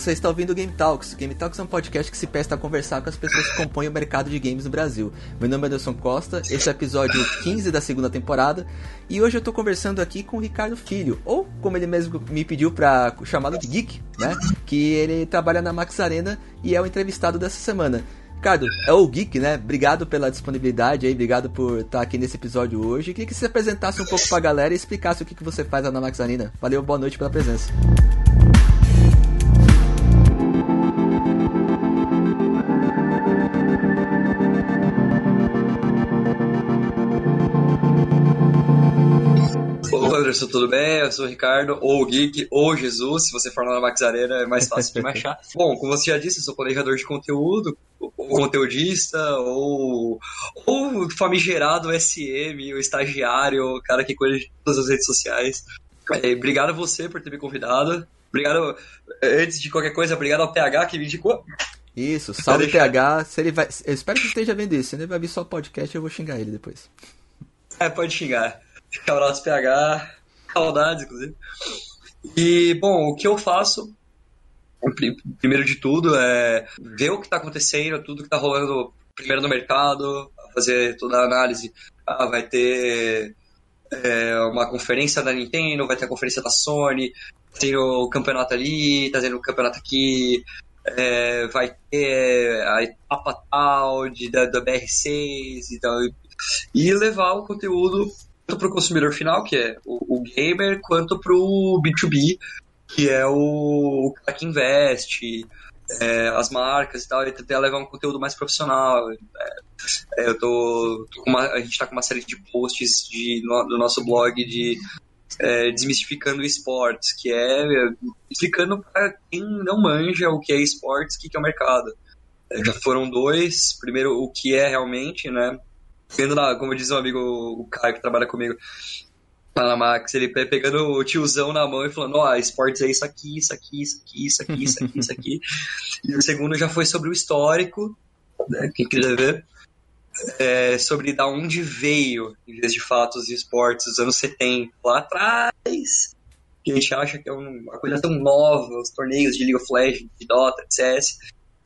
você está ouvindo o Game Talks. Game Talks é um podcast que se presta a conversar com as pessoas que compõem o mercado de games no Brasil. Meu nome é Anderson Costa, esse é o episódio 15 da segunda temporada, e hoje eu estou conversando aqui com o Ricardo Filho, ou como ele mesmo me pediu para chamá-lo de Geek, né? Que ele trabalha na Max Arena e é o entrevistado dessa semana. Ricardo, é o Geek, né? Obrigado pela disponibilidade aí, obrigado por estar aqui nesse episódio hoje. Queria que você apresentasse um pouco pra galera e explicasse o que, que você faz lá na Max Arena. Valeu, boa noite pela presença. Anderson, tudo bem? Eu sou o Ricardo, ou o Geek, ou Jesus, se você for lá na Max Arena é mais fácil de me achar. Bom, como você já disse, eu sou planejador de conteúdo, ou conteudista, ou, ou famigerado SM, o estagiário, o cara que cuida de todas as redes sociais. É, obrigado a você por ter me convidado. Obrigado, antes de qualquer coisa, obrigado ao PH que me indicou. Isso, salve PH. Se ele vai, eu espero que esteja vendo isso. Se ele vai vir só podcast, eu vou xingar ele depois. É, pode xingar. Shoutouts PH. Saudades, inclusive. E, bom, o que eu faço, primeiro de tudo, é ver o que está acontecendo, tudo que está rolando primeiro no mercado, fazer toda a análise. Ah, vai ter é, uma conferência da Nintendo, vai ter a conferência da Sony, tem o campeonato ali, tá tendo o campeonato aqui, é, vai ter a etapa tal da, da BR6 e tal. E levar o conteúdo tanto para o consumidor final, que é o, o gamer, quanto para o B2B, que é o, o cara que investe, é, as marcas e tal, e tentar levar um conteúdo mais profissional. É, eu tô, tô uma, a gente está com uma série de posts de, no, do nosso blog de é, desmistificando esportes, que é explicando para quem não manja o que é esportes, o que, que é o mercado. É, já foram dois, primeiro o que é realmente, né? Vendo lá, como diz um amigo, o Caio que trabalha comigo na Max, ele pegando o tiozão na mão e falando, ó, oh, esportes é isso aqui, isso aqui, isso aqui, isso aqui, isso aqui, isso aqui. e o segundo já foi sobre o histórico, né, quem quiser ver, é, sobre da onde veio, em vez de fatos e esportes, dos anos 70, lá atrás, que a gente acha que é uma coisa tão nova, os torneios de League of Legends, de Dota, de CS,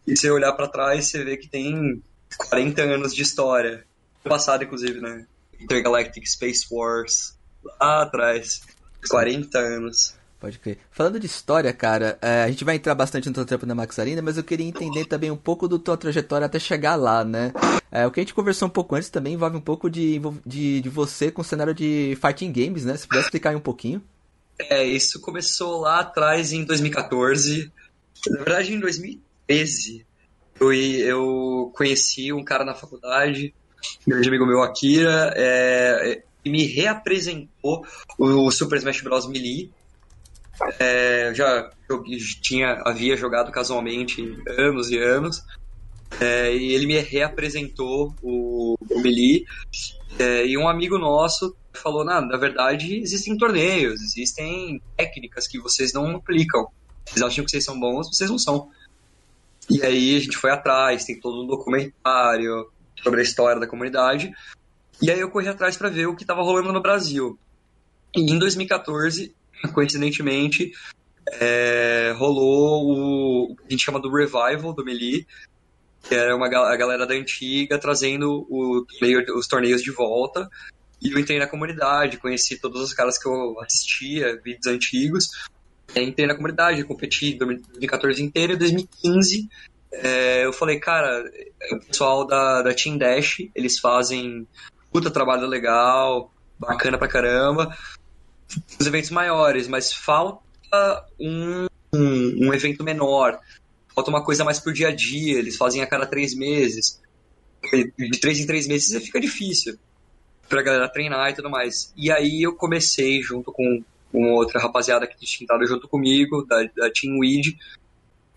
e você olhar para trás, você vê que tem 40 anos de história passado, inclusive, né? Intergalactic Space Wars, lá atrás, 40 anos. Pode crer. Falando de história, cara, é, a gente vai entrar bastante no teu trampo na Max Arena, mas eu queria entender também um pouco do tua trajetória até chegar lá, né? É, o que a gente conversou um pouco antes também envolve um pouco de, de, de você com o cenário de fighting games, né? Se puder explicar aí um pouquinho. É, isso começou lá atrás em 2014. Na verdade, em 2013, eu, eu conheci um cara na faculdade grande amigo meu, Akira, é, me reapresentou o Super Smash Bros. Melee. É, já tinha, havia jogado casualmente anos e anos. É, e ele me reapresentou o, o Melee. É, e um amigo nosso falou: na, na verdade, existem torneios, existem técnicas que vocês não aplicam. Vocês acham que vocês são bons, vocês não são. E aí a gente foi atrás, tem todo um documentário, sobre a história da comunidade. E aí eu corri atrás para ver o que estava rolando no Brasil. E em 2014, coincidentemente, é, rolou o, o que a gente chama do Revival do Melee, que era uma, a galera da antiga trazendo o, os torneios de volta. E eu entrei na comunidade, conheci todos os caras que eu assistia, vídeos antigos. Entrei na comunidade, competi 2014 inteiro e 2015 é, eu falei, cara, o pessoal da, da Team Dash, eles fazem puta trabalho legal, bacana pra caramba, os eventos maiores, mas falta um, um, um, evento menor, falta uma coisa mais pro dia a dia, eles fazem a cada três meses. De três em três meses fica difícil pra galera treinar e tudo mais. E aí eu comecei junto com, com outra rapaziada que tinha estado junto comigo, da, da Team Weed,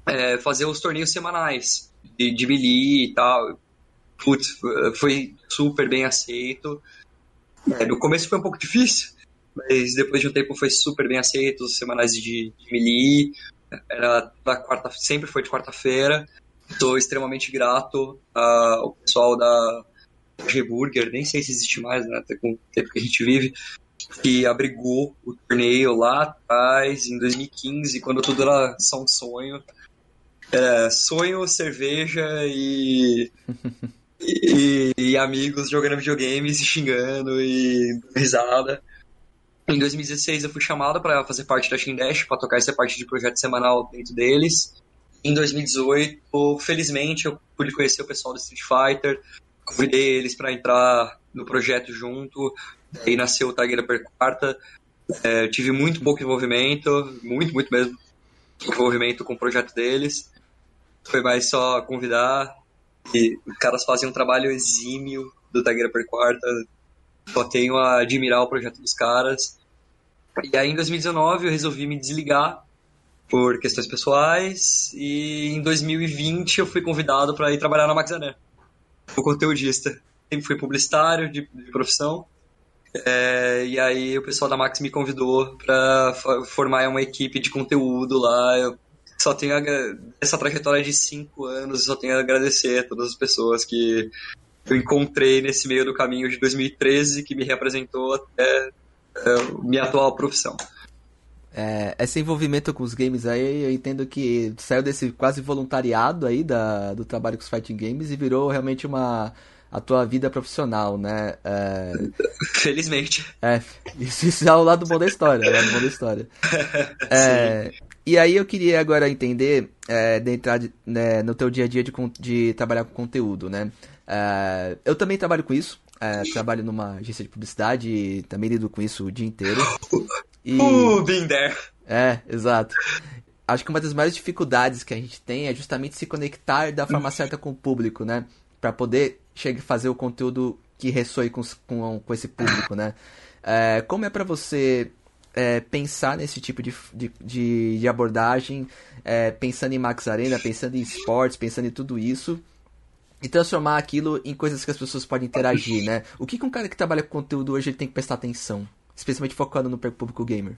é, fazer os torneios semanais de, de melee e tal. Putz, foi super bem aceito. É, no começo foi um pouco difícil, mas depois de um tempo foi super bem aceito. Os semanais de, de melee, era da quarta, sempre foi de quarta-feira. Estou extremamente grato ao pessoal da G-Burger, nem sei se existe mais, né, até com o tempo que a gente vive, que abrigou o torneio lá atrás, em 2015, quando tudo era só um sonho. Era sonho, cerveja e, e, e, amigos jogando videogames e xingando e risada. Em 2016 eu fui chamado para fazer parte da Shindash, para tocar essa parte de projeto semanal dentro deles. Em 2018, felizmente, eu pude conhecer o pessoal do Street Fighter, convidei eles para entrar no projeto junto, daí nasceu o Tiger Per Quarta. É, tive muito pouco envolvimento, muito, muito mesmo, envolvimento com o projeto deles. Foi mais só convidar, e os caras fazem um trabalho exímio do Tiger Per Quarta, só tenho a admirar o projeto dos caras. E aí em 2019 eu resolvi me desligar por questões pessoais e em 2020 eu fui convidado para ir trabalhar na Maxané, como conteudista. Sempre fui publicitário de, de profissão é, e aí o pessoal da Max me convidou para formar uma equipe de conteúdo lá. Eu só tenho essa trajetória de cinco anos, só tenho a agradecer a todas as pessoas que eu encontrei nesse meio do caminho de 2013 que me representou até é, minha atual profissão. É, esse envolvimento com os games aí, eu entendo que saiu desse quase voluntariado aí da, do trabalho com os fighting games e virou realmente uma a tua vida profissional, né? É... Felizmente. É, isso, isso é o lado bom da história, é o lado bom da história. É, e aí eu queria agora entender, é, de entrar de, né, no teu dia a dia de, de trabalhar com conteúdo, né? É, eu também trabalho com isso, é, trabalho numa agência de publicidade e também lido com isso o dia inteiro. E... Uh, been there. É, exato. Acho que uma das maiores dificuldades que a gente tem é justamente se conectar da forma certa com o público, né? Para poder chegar fazer o conteúdo que ressoe com, com, com esse público, né? Como é para você é, pensar nesse tipo de, de, de abordagem, é, pensando em Max Arena, pensando em esportes, pensando em tudo isso, e transformar aquilo em coisas que as pessoas podem interagir, né? O que, que um cara que trabalha com conteúdo hoje ele tem que prestar atenção? especialmente focando no público gamer?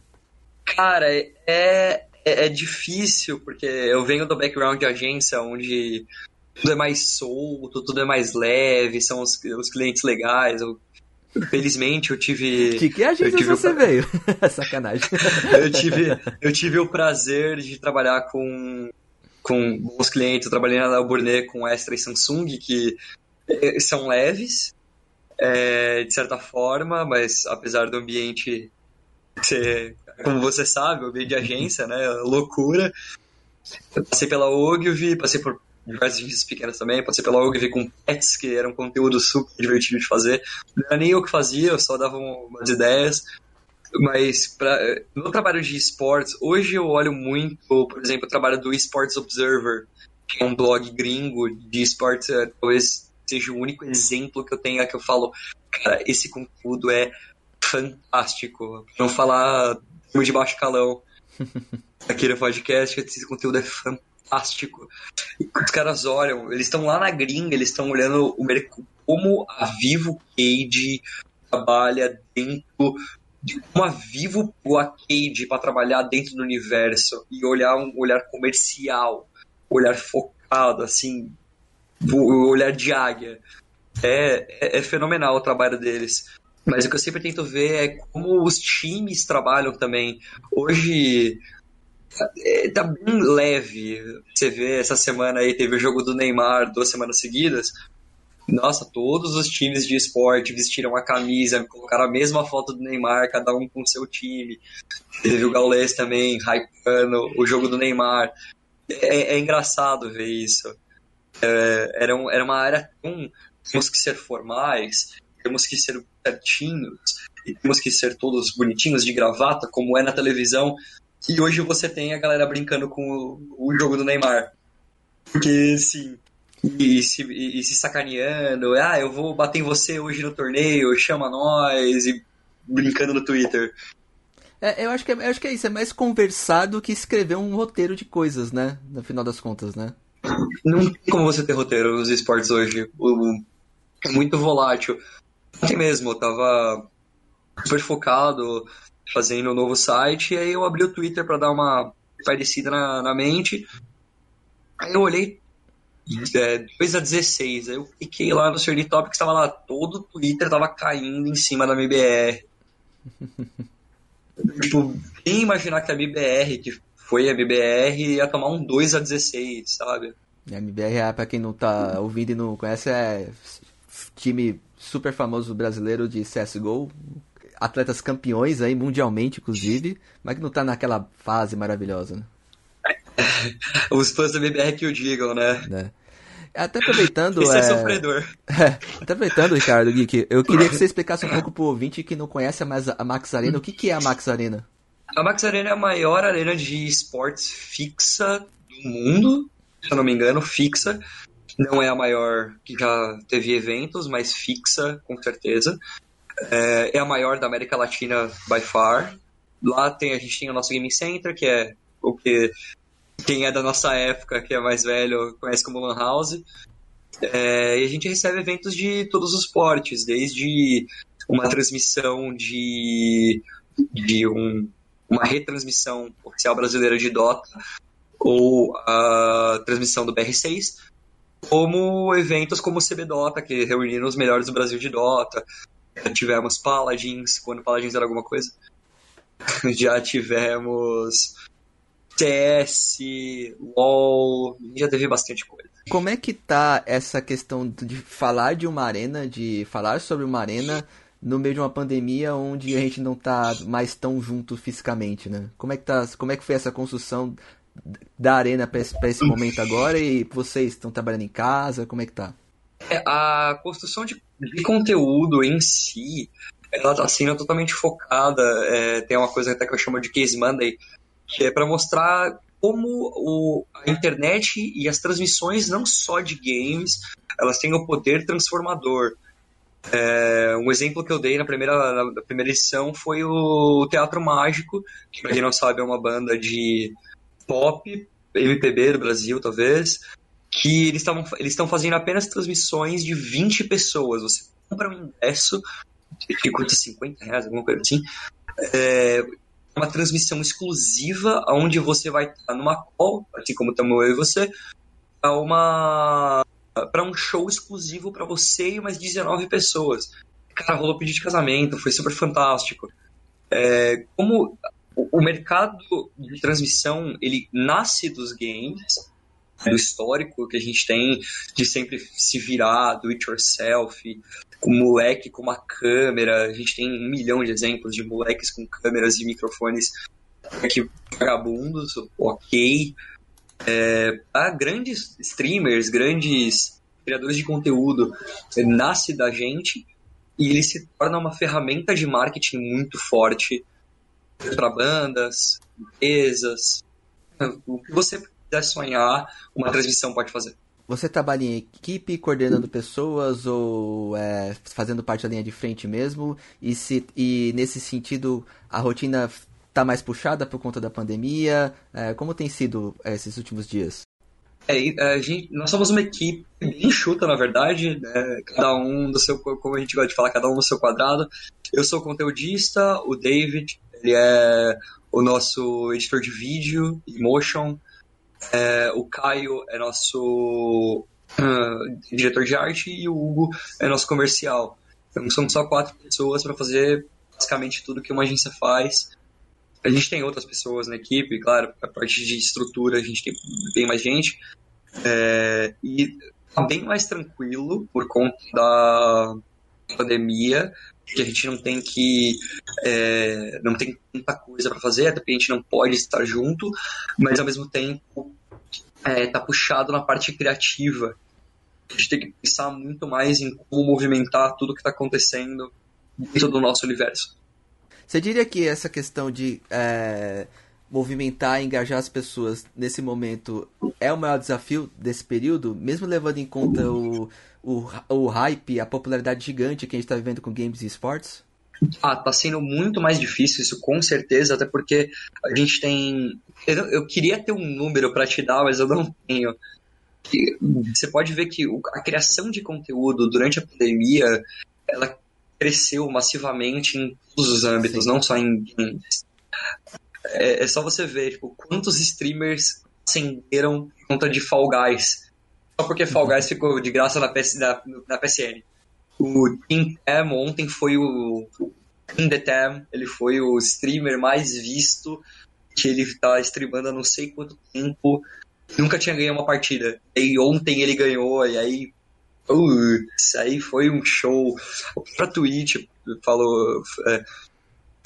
Cara, é, é, é difícil, porque eu venho do background de agência onde tudo é mais solto, tudo é mais leve, são os, os clientes legais. Eu, felizmente eu tive. Que que agência tive você o... veio? Sacanagem. eu, tive, eu tive o prazer de trabalhar com, com bons clientes. Eu trabalhei na Burnet com Extra e Samsung, que eh, são leves, é, de certa forma, mas apesar do ambiente ser, como você sabe, o ambiente de agência, né, loucura. Eu passei pela Ogilvy, passei por diversas agências pequenas também, passei pela Ogilvy com pets, que era um conteúdo super divertido de fazer. Não era nem eu que fazia, eu só dava umas ideias. Mas pra, no trabalho de esportes, hoje eu olho muito, por exemplo, o trabalho do Esports Observer, que é um blog gringo de esportes, é, talvez seja o único exemplo que eu tenho que eu falo, cara, esse conteúdo é fantástico. Não falar de baixo calão aqui no podcast, esse conteúdo é fantástico. Os caras olham, eles estão lá na gringa, eles estão olhando o como a Vivo Cage trabalha dentro de como a Vivo o arcade para trabalhar dentro do universo e olhar um olhar comercial, olhar focado, assim, o olhar de águia. É, é, é, fenomenal o trabalho deles. Mas o que eu sempre tento ver é como os times trabalham também. Hoje é, tá bem leve. Você vê, essa semana aí teve o jogo do Neymar duas semanas seguidas. Nossa, todos os times de esporte vestiram a camisa, colocaram a mesma foto do Neymar, cada um com seu time. Teve o Gaules também, hypando o jogo do Neymar. É, é engraçado ver isso. É, era, um, era uma área tão. Temos que ser formais, temos que ser certinhos, e temos que ser todos bonitinhos de gravata, como é na televisão. E hoje você tem a galera brincando com o, o jogo do Neymar. Porque, sim. E se, e, se sacaneando, ah, eu vou bater em você hoje no torneio, chama nós, e brincando no Twitter. É, eu, acho que é, eu acho que é isso, é mais conversar do que escrever um roteiro de coisas, né? No final das contas, né? Não tem como você ter roteiro nos esportes hoje. É muito volátil. Ontem mesmo, eu tava super focado fazendo um novo site, e aí eu abri o Twitter para dar uma parecida na, na mente. Aí eu olhei é, 2 a 16, aí eu cliquei lá no Shirley Topics, estava lá, todo o Twitter tava caindo em cima da MBR. tipo, quem imaginar que a MBR, que foi a MBR, ia tomar um 2 a 16 sabe? A MBR, é, pra quem não tá ouvindo e não conhece, é time super famoso brasileiro de CSGO. Atletas campeões aí, mundialmente, inclusive, mas que não tá naquela fase maravilhosa, né? Os fãs da MBR que o digam, né? né? Até aproveitando. Esse é, é sofredor. É, até aproveitando, Ricardo Geek, eu queria que você explicasse um pouco pro ouvinte que não conhece a Max Arena. O que, que é a Max Arena? A Max Arena é a maior arena de esportes fixa do mundo, se eu não me engano, fixa. Não é a maior que já teve eventos, mas fixa, com certeza. É, é a maior da América Latina by far. Lá tem, a gente tem o nosso Gaming Center, que é o que quem é da nossa época, que é mais velho, conhece como Lan House. É, e a gente recebe eventos de todos os portes, desde uma transmissão de, de um, uma retransmissão oficial brasileira de Dota, ou a transmissão do BR6, como eventos como o CB Dota, que reuniram os melhores do Brasil de Dota. Tivemos Paladins, quando Paladins era alguma coisa. Já tivemos CS, LOL, já teve bastante coisa. Como é que tá essa questão de falar de uma arena, de falar sobre uma arena no meio de uma pandemia onde a gente não tá mais tão junto fisicamente, né? Como é que tá, como é que foi essa construção da arena para esse, esse momento agora e vocês estão trabalhando em casa, como é que tá? É, a construção de, de conteúdo em si, ela tá sendo totalmente focada, é, tem uma coisa até que eu chamo de Case Monday, que é para mostrar como o, a internet e as transmissões, não só de games, elas têm o poder transformador. É, um exemplo que eu dei na primeira, na primeira edição foi o Teatro Mágico, que pra quem não sabe é uma banda de pop, MPB do Brasil talvez, que eles estão eles fazendo apenas transmissões de 20 pessoas. Você compra um ingresso, que custa 50 reais, alguma coisa assim, é, uma transmissão exclusiva onde você vai estar numa call, assim como estamos eu e você, para uma para um show exclusivo para você e mais 19 pessoas. Cara, rolou pedido de casamento, foi super fantástico. É, como o mercado de transmissão ele nasce dos games, do histórico que a gente tem de sempre se virar, do it yourself, com moleque com uma câmera. A gente tem um milhão de exemplos de moleques com câmeras e microfones que vagabundos, ok. É, há grandes streamers, grandes criadores de conteúdo, nasce da gente e ele se torna uma ferramenta de marketing muito forte para bandas, empresas. O que você quiser sonhar, uma transmissão pode fazer. Você trabalha em equipe, coordenando pessoas ou é, fazendo parte da linha de frente mesmo? E, se, e nesse sentido, a rotina está mais puxada por conta da pandemia? É, como tem sido é, esses últimos dias? É, a gente, nós somos uma equipe bem enxuta, na verdade, né? cada um do seu, como a gente gosta de falar, cada um no seu quadrado. Eu sou conteudista, o David, ele é o nosso editor de vídeo e motion. É, o Caio é nosso uh, diretor de arte e o Hugo é nosso comercial. Então somos só quatro pessoas para fazer basicamente tudo que uma agência faz. A gente tem outras pessoas na equipe, claro, a parte de estrutura a gente tem bem mais gente. É, e tá bem mais tranquilo por conta da pandemia, que a gente não tem que é, não tem tanta coisa para fazer, até porque a gente não pode estar junto, mas ao mesmo tempo é, tá puxado na parte criativa. A gente tem que pensar muito mais em como movimentar tudo que está acontecendo dentro do nosso universo. Você diria que essa questão de é, movimentar e engajar as pessoas nesse momento é o maior desafio desse período, mesmo levando em conta o, o, o hype, a popularidade gigante que a gente está vivendo com games e esportes? Ah, tá sendo muito mais difícil isso, com certeza, até porque a gente tem. Eu, eu queria ter um número para te dar, mas eu não tenho. Você pode ver que a criação de conteúdo durante a pandemia ela cresceu massivamente em todos os âmbitos, Sim. não só em games. É, é, só você ver tipo, quantos streamers acenderam por conta de Fall Guys. Só porque Fall Guys ficou de graça na, PS, na, na PSN. O Team Cam ontem foi o, In The Tam, ele foi o streamer mais visto, que ele tá streamando há não sei quanto tempo, nunca tinha ganhado uma partida. E ontem ele ganhou, e aí. Putz, aí foi um show. Pra Twitch falou. É,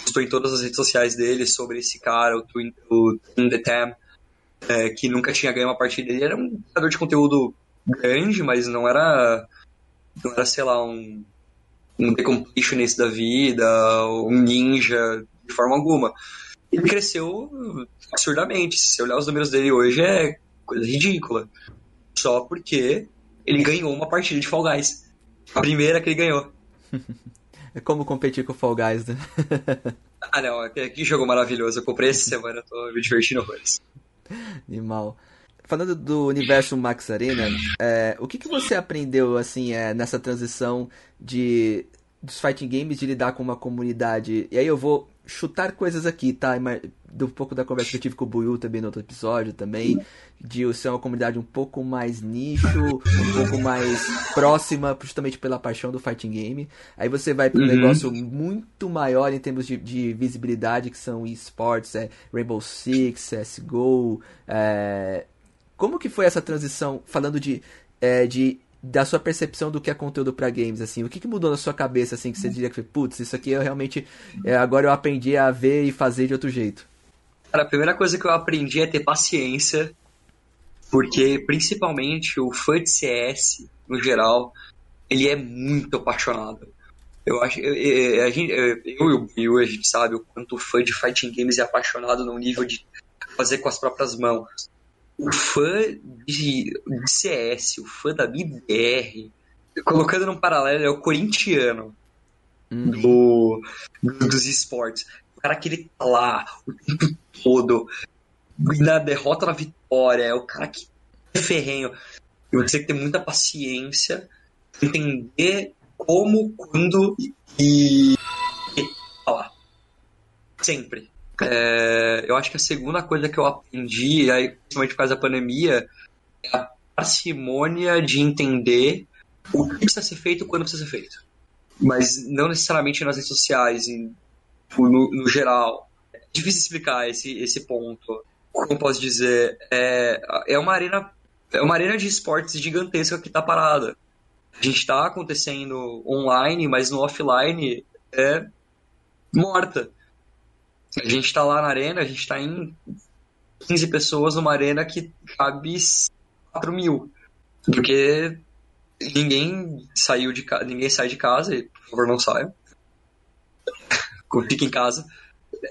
postou em todas as redes sociais dele sobre esse cara, o, Twin, o In The Tam, é, que nunca tinha ganho uma partida. Ele era um criador de conteúdo grande, mas não era. Não era, sei lá, um um The Completionist da vida, um ninja, de forma alguma. Ele cresceu absurdamente. Se você olhar os números dele hoje, é coisa ridícula. Só porque ele ganhou uma partida de Fall Guys. A primeira que ele ganhou. É como competir com o Fall Guys, né? ah, não. Que jogo maravilhoso. Eu comprei essa semana, tô me divertindo horrores. Animal. Falando do universo Max Arena, é, o que, que você aprendeu assim é, nessa transição de dos fighting games de lidar com uma comunidade? E aí eu vou chutar coisas aqui, tá? Do um pouco da conversa que eu tive com o Buiu também no outro episódio também, de ser uma comunidade um pouco mais nicho, um pouco mais próxima, justamente pela paixão do fighting game. Aí você vai para um uhum. negócio muito maior em termos de, de visibilidade, que são esportes, é Rainbow Six, CSGO, é, como que foi essa transição, falando de, é, de da sua percepção do que é conteúdo para games, assim, o que, que, mudou na sua cabeça, assim, que você diria que, putz, isso aqui eu realmente, é, agora eu aprendi a ver e fazer de outro jeito? Cara, a primeira coisa que eu aprendi é ter paciência, porque principalmente o fã de CS, no geral, ele é muito apaixonado. Eu acho, eu, a gente, eu e o a gente sabe o quanto o fã de fighting games é apaixonado no nível de fazer com as próprias mãos o fã de, de CS, o fã da MIBR, colocando num paralelo, é o corintiano hum. do, dos esportes. Cara que ele tá lá o tempo todo, na derrota na vitória, é o cara que é ferrenho. E você tem que ter muita paciência, entender como, quando e, e falar. Sempre. É, eu acho que a segunda coisa que eu aprendi, aí, principalmente por causa da pandemia, é a parcimônia de entender o que precisa ser feito quando precisa ser feito. Mas não necessariamente nas redes sociais, em, no, no, geral. É difícil explicar esse, esse ponto. Como posso dizer? É, é uma arena é uma arena de esportes gigantesca que está parada. A gente está acontecendo online, mas no offline é morta. A gente está lá na arena, a gente está em 15 pessoas numa arena que cabe 4 mil. Porque ninguém saiu de ninguém sai de casa, e, por favor não saia. Fique em casa.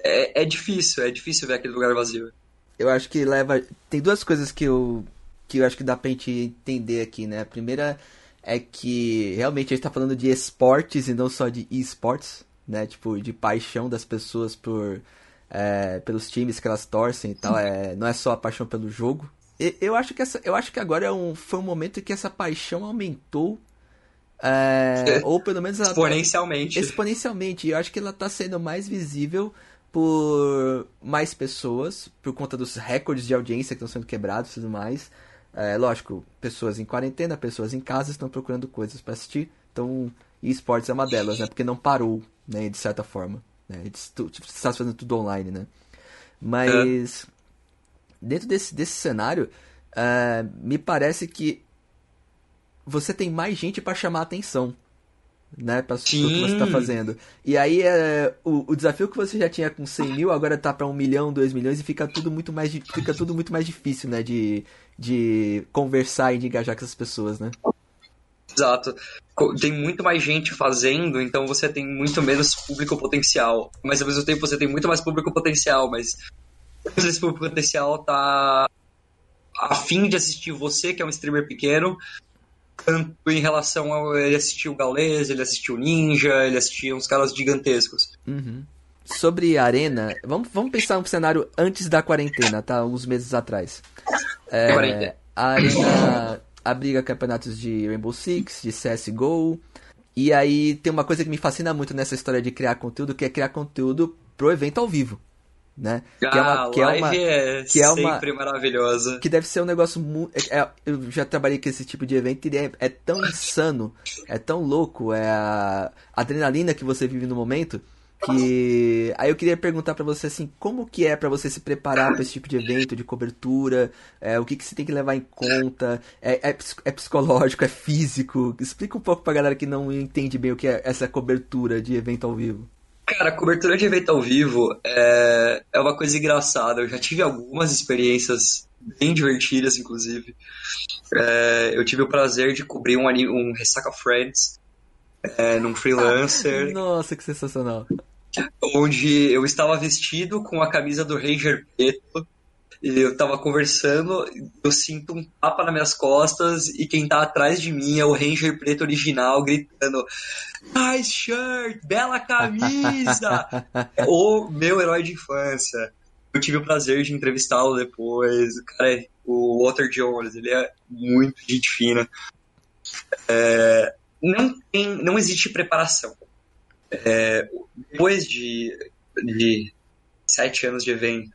É, é difícil, é difícil ver aquele lugar vazio. Eu acho que leva. Tem duas coisas que eu. que eu acho que dá pra gente entender aqui, né? A primeira é que realmente a gente tá falando de esportes e não só de esportes né? Tipo, de paixão das pessoas por é, pelos times que elas torcem e tal. É, não é só a paixão pelo jogo. E, eu acho que essa, eu acho que agora é um, foi um momento em que essa paixão aumentou. É, ou pelo menos ela exponencialmente. Tá, exponencialmente. E eu acho que ela está sendo mais visível por mais pessoas, por conta dos recordes de audiência que estão sendo quebrados e tudo mais. É, lógico, pessoas em quarentena, pessoas em casa estão procurando coisas para assistir. Então, esportes é uma delas, né? Porque não parou né, de certa forma. Né? Tipo, você está fazendo tudo online, né? Mas, é. dentro desse, desse cenário, uh, me parece que você tem mais gente para chamar atenção, né, para o que você está fazendo. E aí é, o, o, desafio que você já tinha com 100 mil agora tá para 1 milhão, 2 milhões e fica tudo muito mais fica tudo muito mais difícil, né, de, de conversar e de engajar com essas pessoas, né? Exato. Tem muito mais gente fazendo, então você tem muito menos público potencial. Mas ao mesmo tempo você tem muito mais público potencial, mas esse público potencial tá a fim de assistir você, que é um streamer pequeno, tanto em relação a ele assistir o Gaules, ele assistiu o Ninja, ele assistiu uns caras gigantescos. Uhum. Sobre a Arena, vamos, vamos pensar um cenário antes da quarentena, tá? Uns meses atrás. É, a Arena abriga campeonatos de Rainbow Six, de CSGO. E aí tem uma coisa que me fascina muito nessa história de criar conteúdo, que é criar conteúdo pro evento ao vivo. Né? Ah, que é uma, que é uma, é que é uma, maravilhosa. Que deve ser um negócio muito. É, é, eu já trabalhei com esse tipo de evento e é, é tão insano, é tão louco, é a adrenalina que você vive no momento Que aí eu queria perguntar para você assim, como que é para você se preparar para esse tipo de evento, de cobertura? É, o que que você tem que levar em conta? É, é, é, psicológico, é físico? Explica um pouco pra galera que não entende bem o que é essa cobertura de evento ao vivo. Cara, cobertura de evento ao vivo é, é uma coisa engraçada. Eu já tive algumas experiências bem divertidas, inclusive. É, eu tive o prazer de cobrir um, um Ressaca Friends é, num freelancer. Nossa, que sensacional onde eu estava vestido com a camisa do Ranger preto eu estava conversando, eu sinto um tapa nas minhas costas e quem está atrás de mim é o Ranger preto original gritando Nice shirt, bela camisa! o meu herói de infância. Eu tive o prazer de entrevistá-lo depois. O cara é o Walter Jones, ele é muito gente fina. É, não, tem, não existe preparação. É, depois de, de sete anos de eventos,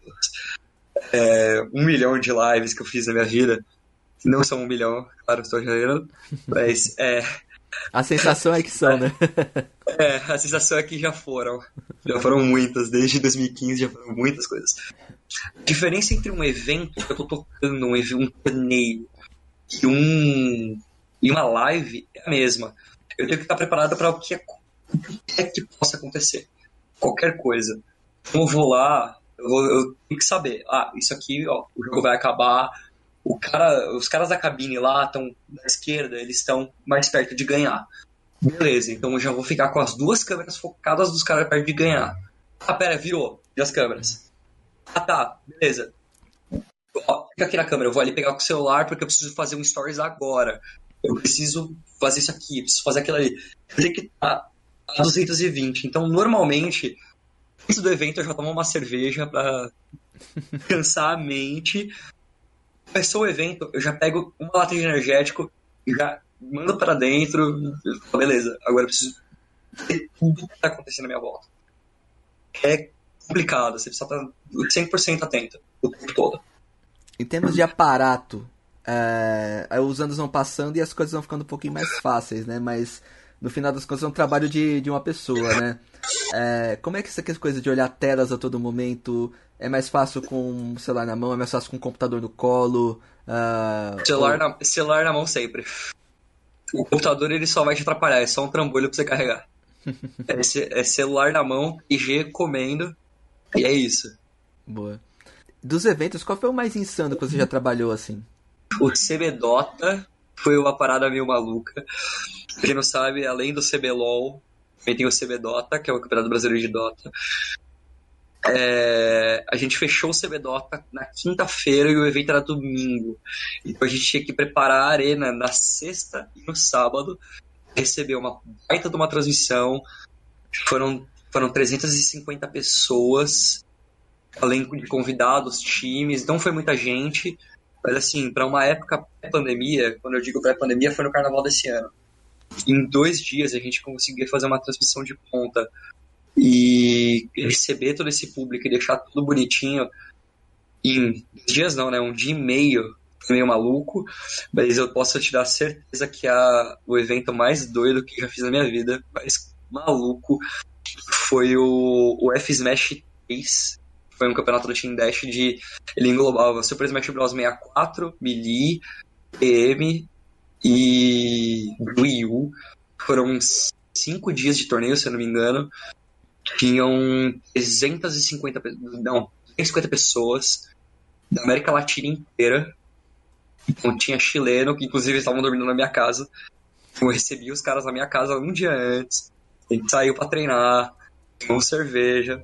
é, um milhão de lives que eu fiz na minha vida, não são um milhão, claro, estou exagerando, mas é. A sensação é que são, né? É, a sensação é que já foram. Já foram muitas, desde 2015 já foram muitas coisas. A diferença entre um evento que eu tô tocando, um, um torneio, e, um, e uma live é a mesma. Eu tenho que estar preparado para o que é é que possa acontecer. Qualquer coisa. Então eu vou lá, eu, vou, eu tenho que saber. Ah, isso aqui, ó, o jogo vai acabar. O cara, os caras da cabine lá estão na esquerda, eles estão mais perto de ganhar. Beleza, então eu já vou ficar com as duas câmeras focadas dos caras perto de ganhar. Ah, pera, virou. E as câmeras? Ah, tá, beleza. Ó, fica aqui na câmera, eu vou ali pegar com o celular porque eu preciso fazer um stories agora. Eu preciso fazer isso aqui, preciso fazer aquilo ali. Tem que estar tá a 220. Então, normalmente, antes do evento eu já tomo uma cerveja para cansar a mente. Começou o evento, eu já pego uma lata de energético e já mando para dentro. Beleza, agora eu preciso ver tudo que tá acontecendo na minha volta. É complicado, você precisa estar 100% atento o tempo todo. Em termos de aparato, é, os anos vão passando e as coisas vão ficando um pouquinho mais fáceis, né? Mas no final das contas é um trabalho de, de uma pessoa, né? É, como é que essa coisa de olhar telas a todo momento é mais fácil com o celular na mão, é mais fácil com o computador no colo? Uh, celular, ou... na, celular na mão sempre. O computador ele só vai te atrapalhar, é só um trambolho pra você carregar. é, é celular na mão, IG comendo, e é isso. Boa. Dos eventos, qual foi o mais insano que você já trabalhou assim? O CB Dota foi uma parada meio maluca. Quem não sabe, além do CBLOL, também tem o CBDota, que é o Campeonato Brasileiro de Dota. É, a gente fechou o CBDota na quinta-feira e o evento era domingo. Então a gente tinha que preparar a arena na sexta e no sábado. Receber uma baita de uma transmissão. Foram, foram 350 pessoas, além de convidados, times. Não foi muita gente. Mas assim, para uma época pré-pandemia, quando eu digo pré-pandemia, foi no carnaval desse ano em dois dias a gente conseguia fazer uma transmissão de ponta e receber todo esse público e deixar tudo bonitinho em dias não, né? Um dia e meio meio maluco, mas eu posso te dar certeza que a, o evento mais doido que já fiz na minha vida, mais maluco, foi o, o F-Smash 3. Foi um campeonato do Team Dash de. Ele englobava Super Smash Bros. 64, Melee, EM e U. Foram cinco dias de torneio, se eu não me engano. Tinham 350, não, 350 pessoas da América Latina inteira. Então tinha chileno, que inclusive estavam dormindo na minha casa. Eu recebi os caras na minha casa um dia antes. A gente saiu para treinar, tomamos cerveja,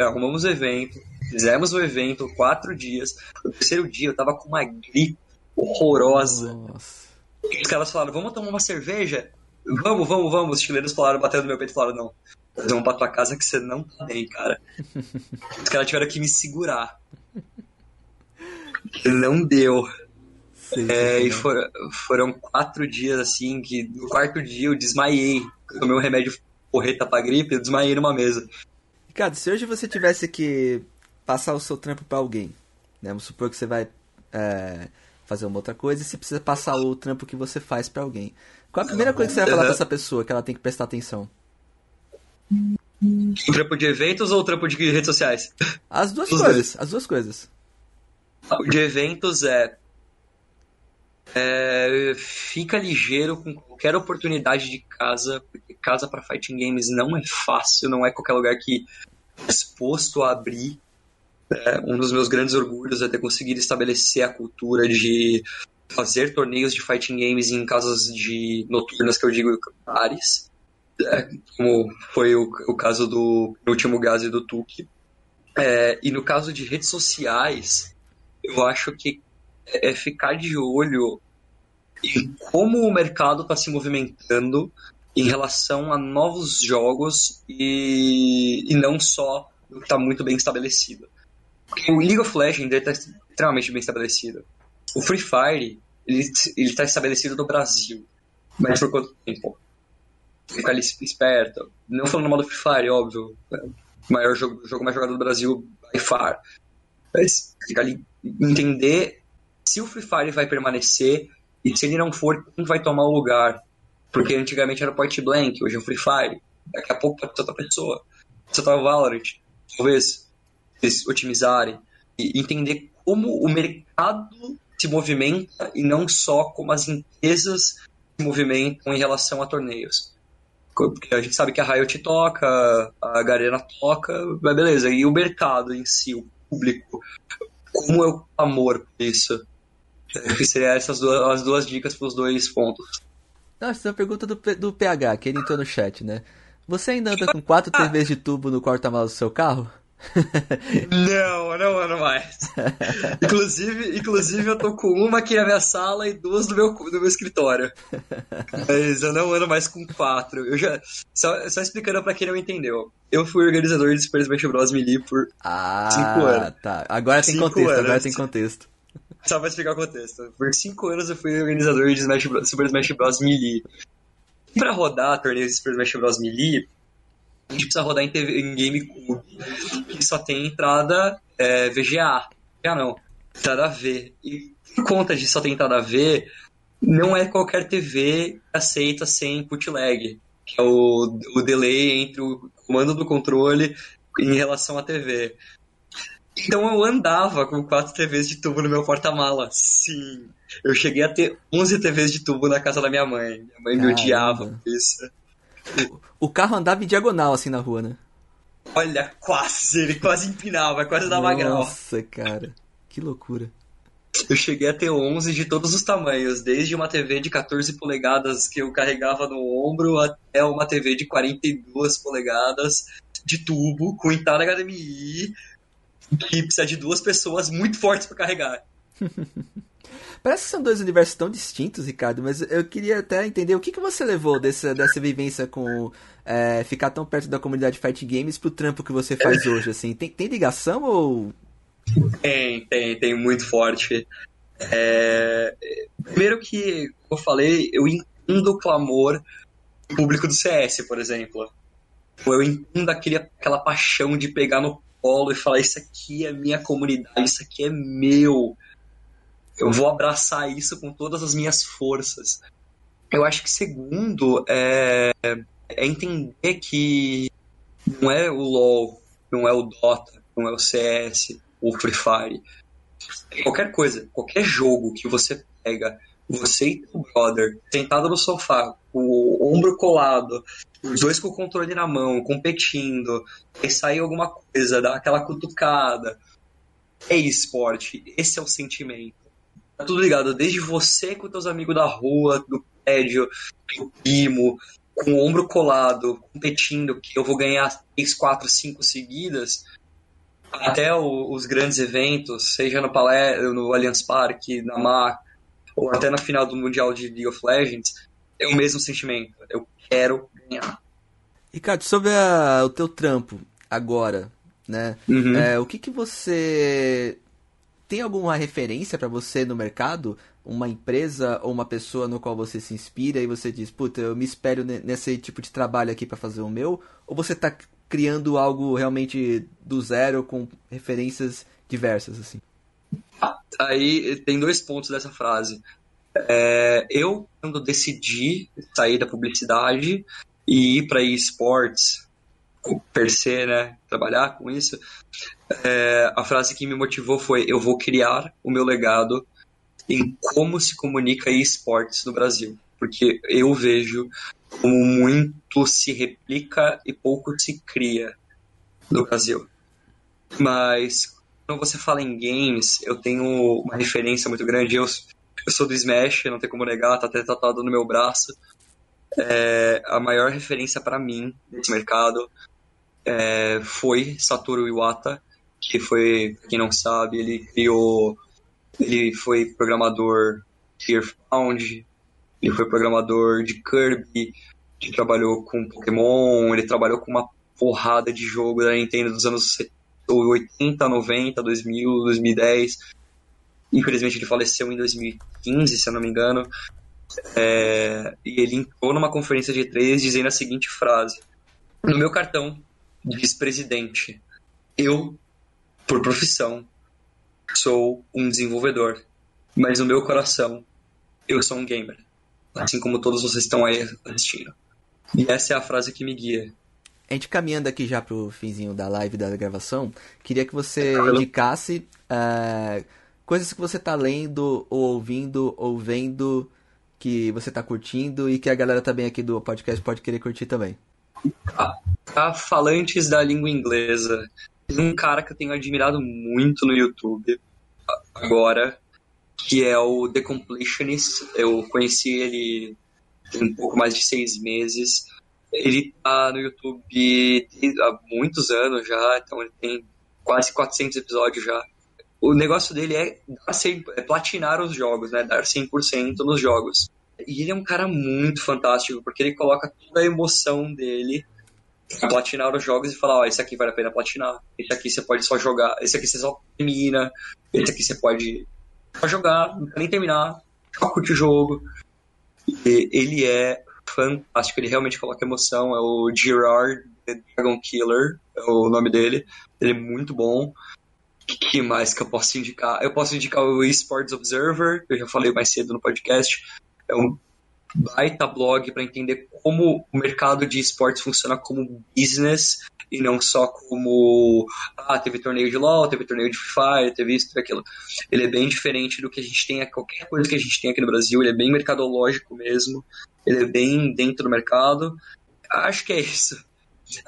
arrumamos o evento, fizemos o evento quatro dias. No terceiro dia eu tava com uma gripe horrorosa. Nossa. Os caras falaram, vamos tomar uma cerveja? Vamos, vamos, vamos. Os chilenos falaram, batendo no meu peito e falaram, não. Vamos pra tua casa que você não tá bem, cara. Os caras tiveram que me segurar. Não deu. é, e for, foram quatro dias assim que no quarto dia eu desmaiei. Eu tomei um remédio porreta pra gripe, eu desmaiei numa mesa. Ricardo, se hoje você tivesse que passar o seu trampo para alguém, né? Vamos supor que você vai é, fazer uma outra coisa e você precisa passar o trampo que você faz para alguém. Qual a primeira coisa que você vai falar pra essa pessoa que ela tem que prestar atenção? O trampo de eventos ou o trampo de redes sociais? As duas Os coisas, dois. as duas coisas. O de eventos é, é, fica ligeiro com qualquer oportunidade de casa, porque casa para fighting games não é fácil, não é qualquer lugar que é exposto a abrir. É, um dos meus grandes orgulhos é ter conseguido estabelecer a cultura de fazer torneios de fighting games em casas de noturnas que eu digo bares é, como foi o, o caso do último e do Tuque. É, e no caso de redes sociais, eu acho que é ficar de olho em como o mercado está se movimentando em relação a novos jogos e, e não só o que está muito bem estabelecido. O League of Legends está extremamente bem estabelecido. O Free Fire ele está estabelecido no Brasil. Mas por quanto tempo? ficar ali esperto. Não falando mal do Free Fire, óbvio. O maior jogo, jogo mais jogado do Brasil, by far. Mas ficar ali, entender se o Free Fire vai permanecer e se ele não for, quem vai tomar o lugar. Porque antigamente era Point Blank, hoje é o Free Fire. Daqui a pouco pode ser outra pessoa. Você tá o Valorant. Talvez eles otimizarem e entender como o mercado se movimenta e não só como as empresas se movimentam em relação a torneios. Porque a gente sabe que a Riot toca, a Garena toca, mas beleza. E o mercado em si, o público, como é o amor por isso? Que seria essas duas, as duas dicas para os dois pontos. Não, essa é pergunta do, do PH, que ele entrou no chat, né? Você ainda anda com quatro TVs de tubo no porta-malas do seu carro? não, não ando mais. inclusive, inclusive, eu tô com uma aqui na minha sala e duas no meu, no meu escritório. Mas eu não ando mais com quatro. Eu já, só, só explicando pra quem não entendeu. Eu fui organizador de Super Smash Bros. Melee por ah, cinco anos. Tá. Agora tem cinco contexto, anos. agora tem contexto. Só pra explicar o contexto. Por cinco anos eu fui organizador de Smash Bros, Super Smash Bros. Melee. E pra rodar torneios de Super Smash Bros. Melee, a gente precisa rodar em, TV, em GameCube, que só tem entrada é, VGA. VGA não, entrada V. E por conta de só ter entrada V, não é qualquer TV que aceita sem input lag, que é o, o delay entre o comando do controle em relação à TV. Então eu andava com quatro TVs de tubo no meu porta-mala. Sim. Eu cheguei a ter 11 TVs de tubo na casa da minha mãe. Minha mãe Caramba. me odiava por isso. O carro andava em diagonal assim na rua, né? Olha, quase, ele quase empinava, quase dava grau. Nossa, cara, que loucura. Eu cheguei a ter 11 de todos os tamanhos, desde uma TV de 14 polegadas que eu carregava no ombro até uma TV de 42 polegadas de tubo com entrada HDMI que precisa de duas pessoas muito fortes para carregar. Parece que são dois universos tão distintos, Ricardo, mas eu queria até entender o que, que você levou dessa, dessa vivência com é, ficar tão perto da comunidade Fight Games pro trampo que você faz hoje, assim. Tem, tem ligação ou... Tem, tem, tem muito forte. É... Primeiro que, eu falei, eu entendo o clamor do público do CS, por exemplo. Eu entendo aquele, aquela paixão de pegar no colo e falar: Isso aqui é minha comunidade, isso aqui é meu eu vou abraçar isso com todas as minhas forças. Eu acho que segundo é, é entender que não é o LoL, não é o Dota, não é o CS, o Free Fire. Qualquer coisa, qualquer jogo que você pega, você e o brother, sentado no sofá, o ombro colado, os dois com o controle na mão, competindo, e sair alguma coisa, dar aquela cutucada. É esporte, esse é o sentimento. Tá tudo ligado, desde você com teus amigos da rua, do prédio, do primo, com o ombro colado, competindo, que eu vou ganhar 3, 4, 5 seguidas, até o, os grandes eventos, seja no, Palé, no Allianz Parque, na MAC, ou até na final do Mundial de League of Legends, é o mesmo sentimento. Eu quero ganhar. Ricardo, sobre a, o teu trampo agora, né? Uhum. É, o que, que você tem alguma referência para você no mercado? Uma empresa ou uma pessoa no qual você se inspira e você diz, puta, eu me espero nesse tipo de trabalho aqui para fazer o meu? Ou você tá criando algo realmente do zero com referências diversas, assim? Aí tem dois pontos dessa frase. É, eu, quando decidi sair da publicidade e ir para esportes, per se, né, trabalhar com isso, é, a frase que me motivou foi: eu vou criar o meu legado em como se comunica esportes no Brasil, porque eu vejo como muito se replica e pouco se cria no Brasil. Mas quando você fala em games, eu tenho uma referência muito grande. Eu, eu sou do Smash, não tem como negar, tá até tatuado no meu braço. É, a maior referência para mim nesse mercado é, foi Satoru Iwata, que foi, pra quem não sabe, ele criou, ele foi programador de Earthbound, ele foi programador de Kirby, ele trabalhou com Pokémon, ele trabalhou com uma porrada de jogo da Nintendo dos anos 80, 90, 2000, 2010. Infelizmente ele faleceu em 2015, se eu não me engano. É, e ele entrou numa conferência de três dizendo a seguinte frase: No meu cartão vice-presidente, eu, por profissão, sou um desenvolvedor, mas no meu coração, eu sou um gamer, assim como todos vocês estão aí assistindo. E essa é a frase que me guia. A gente caminhando aqui já pro finzinho da live da gravação, queria que você indicasse uh, coisas que você tá lendo, ou ouvindo, ou vendo, que você tá curtindo e que a galera também aqui do podcast pode querer curtir também. Tá, falantes da língua inglesa. Um cara que eu tenho admirado muito no YouTube agora, que é o The Completionist. Eu conheci ele tem um pouco mais de seis meses. Ele tá no YouTube há muitos anos já, então ele tem quase 400 episódios já. O negócio dele é, é platinar os jogos, né? Dar 100% nos jogos. E ele é um cara muito fantástico, porque ele coloca toda a emoção dele pra platinar os jogos e falar, ó, oh, esse aqui vale a pena platinar, esse aqui você pode só jogar, esse aqui você só termina, esse aqui você pode só jogar, não nem terminar, só curte o jogo. E ele é fantástico, ele realmente coloca emoção, é o Gerard The Dragon Killer, é o nome dele, ele é muito bom. Que mais que eu posso indicar? Eu posso indicar o Esports Observer, que eu já falei mais cedo no podcast, é um baita blog para entender como o mercado de esportes funciona como business e não só como ah, teve torneio de LoL, teve torneio de Fire, teve isso, teve aquilo. Ele é bem diferente do que a gente tem, qualquer coisa que a gente tem aqui no Brasil, ele é bem mercadológico mesmo, ele é bem dentro do mercado. Acho que é isso.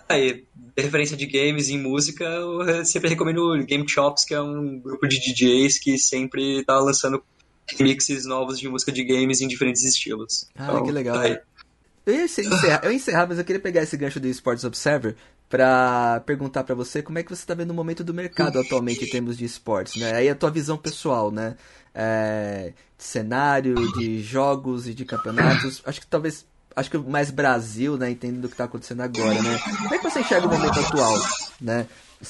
Aí, referência de games e música, eu sempre recomendo Game Chops, que é um grupo de DJs que sempre está lançando mixes novos de música de games em diferentes estilos. Ah, então, que legal. Tá eu ia encerrar, eu ia encerrar, mas eu queria pegar esse gancho do Sports Observer para perguntar para você como é que você está vendo o momento do mercado atualmente em termos de esportes, né? Aí a tua visão pessoal, né? É, de cenário, de jogos e de campeonatos. Acho que talvez acho que mais Brasil, né, entendendo o que está acontecendo agora, né? Como é que você enxerga o momento atual, né?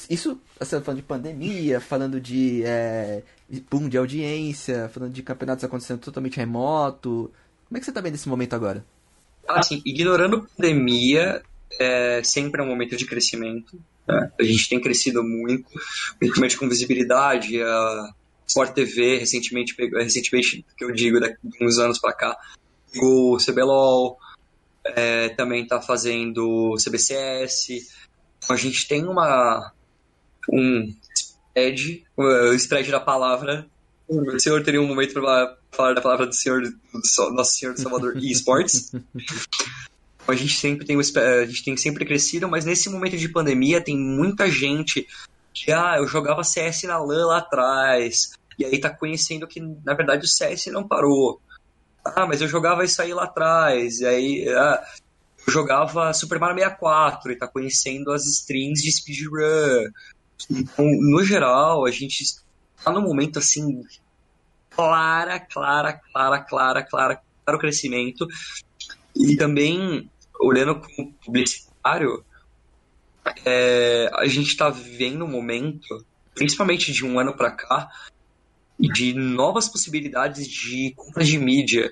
Isso, tá falando de pandemia, falando de é, boom de audiência, falando de campeonatos acontecendo totalmente remoto. Como é que você está vendo esse momento agora? Assim, ignorando pandemia, é sempre é um momento de crescimento. Né? A gente tem crescido muito, principalmente com visibilidade. A Sport TV, recentemente, recentemente que eu digo, daqui uns anos para cá, o CBLOL, é, também está fazendo CBCS. A gente tem uma um spread, o spread da palavra. O senhor teria um momento para falar da palavra do senhor, do nosso senhor do Salvador eSports. a gente sempre tem a gente tem sempre crescido, mas nesse momento de pandemia tem muita gente que ah, eu jogava CS na LAN lá atrás, e aí tá conhecendo que na verdade o CS não parou. Ah, mas eu jogava isso aí lá atrás, e aí ah, eu jogava Super Mario 64 e tá conhecendo as strings de speedrun. Então, no geral, a gente está num momento assim clara, clara, clara, clara, clara para o crescimento. E também, olhando como publicitário, é, a gente está vivendo um momento, principalmente de um ano para cá, de novas possibilidades de compra de mídia.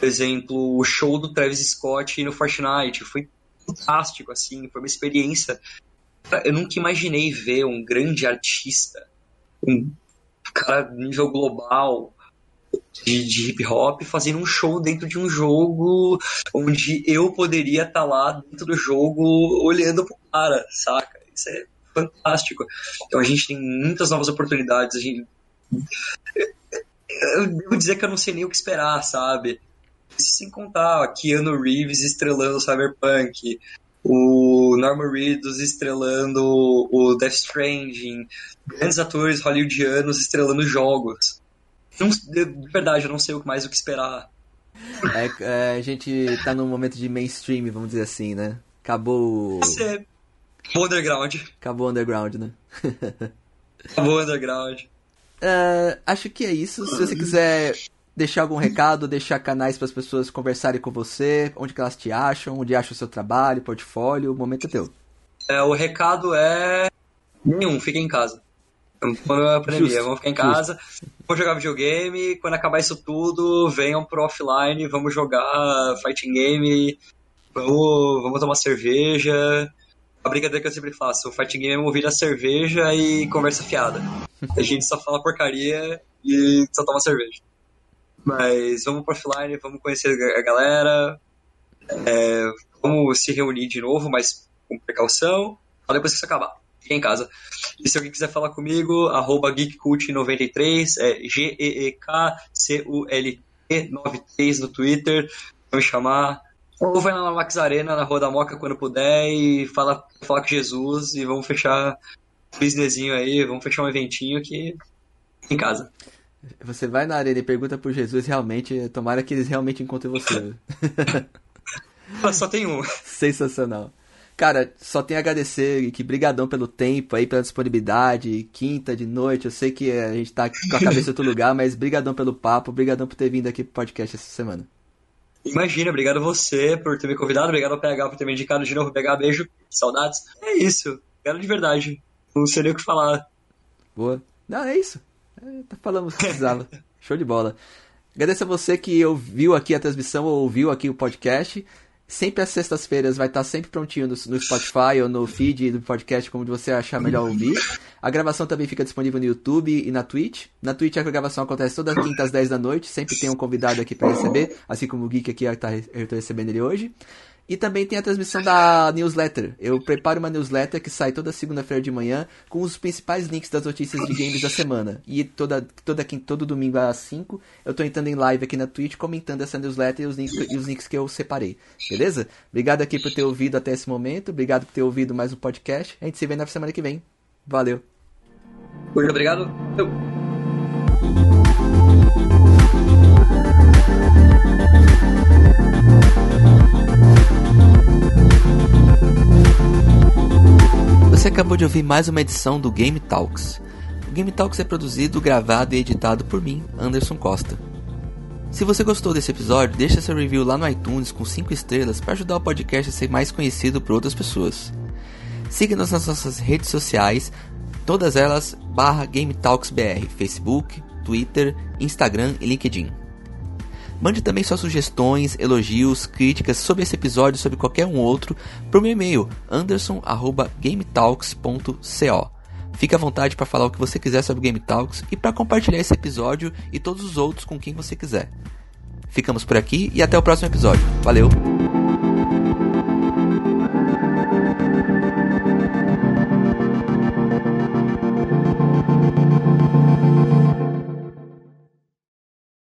Por exemplo, o show do Travis Scott no Fortnite foi fantástico, assim, foi uma experiência eu nunca imaginei ver um grande artista, um cara nível global, de, de hip hop fazendo um show dentro de um jogo onde eu poderia estar tá lá dentro do jogo olhando pro cara, saca? Isso é fantástico. Então a gente tem muitas novas oportunidades. A gente... Eu devo dizer que eu não sei nem o que esperar, sabe? Sem contar Keanu Reeves estrelando Cyberpunk, o Norman Reedus estrelando o Death Stranding, grandes atores hollywoodianos estrelando jogos. Não, de verdade, eu não sei mais o que esperar. É, é, a gente tá num momento de mainstream, vamos dizer assim, né? Acabou. Você Acabou underground. Acabou underground, né? Acabou underground. Uh, acho que é isso. Se você quiser deixar algum recado, deixar canais para as pessoas conversarem com você, onde que elas te acham, onde acham o seu trabalho, portfólio, o momento é teu. É, o recado é nenhum, fiquem em casa. Quando é a pandemia, vamos ficar em casa, justo. vamos jogar videogame, quando acabar isso tudo, venham pro offline, vamos jogar fighting game, vamos, vamos tomar cerveja, a brincadeira que eu sempre faço, o fighting game é movido a cerveja e conversa fiada. A gente só fala porcaria e só toma cerveja. Mas vamos pro offline, vamos conhecer a galera, é, vamos se reunir de novo, mas com precaução, só depois que isso acabar. Fique em casa. E se alguém quiser falar comigo, arroba geekcult93, é G-E-E-K-C-U-L-T 93 no Twitter, me chamar. Ou vai lá na Max Arena, na Rua da Moca, quando puder, e fala, fala com Jesus e vamos fechar um businessinho aí, vamos fechar um eventinho aqui em casa. Você vai na arena e pergunta por Jesus realmente, tomara que eles realmente encontrem você. só tem um. Sensacional. Cara, só tenho a agradecer que brigadão pelo tempo aí, pela disponibilidade, quinta de noite, eu sei que a gente tá com a cabeça em outro lugar, mas brigadão pelo papo, brigadão por ter vindo aqui pro podcast essa semana. Imagina, obrigado a você por ter me convidado, obrigado ao PH por ter me indicado de novo. PH, beijo, saudades. É isso, obrigado de verdade. Não sei nem o que falar. Boa. Não, é isso. É, tá falando que precisava. Show de bola. Agradeço a você que ouviu aqui a transmissão ou ouviu aqui o podcast. Sempre às sextas-feiras vai estar sempre prontinho no, no, Spotify ou no feed do podcast, como você achar melhor ouvir. A gravação também fica disponível no YouTube e na Twitch. Na Twitch a gravação acontece toda quinta às 10 da noite, sempre tem um convidado aqui para receber, assim como o Geek aqui está recebendo ele hoje. E também tem a transmissão da newsletter. Eu preparo uma newsletter que sai toda segunda-feira de manhã com os principais links das notícias de games da semana. E toda, toda, todo domingo às 5 eu tô entrando em live aqui na Twitch comentando essa newsletter e os, links, e os links que eu separei. Beleza? Obrigado aqui por ter ouvido até esse momento. Obrigado por ter ouvido mais um podcast. A gente se vê na semana que vem. Valeu. Muito obrigado. Eu... Você acabou de ouvir mais uma edição do Game Talks. O Game Talks é produzido, gravado e editado por mim, Anderson Costa. Se você gostou desse episódio, deixa seu review lá no iTunes com 5 estrelas para ajudar o podcast a ser mais conhecido por outras pessoas. Siga-nos nas nossas redes sociais, todas elas barra Game Talks BR, Facebook, Twitter, Instagram e LinkedIn. Mande também suas sugestões, elogios, críticas sobre esse episódio e sobre qualquer um outro para o meu e-mail anderson@gametalks.co. Fique à vontade para falar o que você quiser sobre Game Talks e para compartilhar esse episódio e todos os outros com quem você quiser. Ficamos por aqui e até o próximo episódio. Valeu!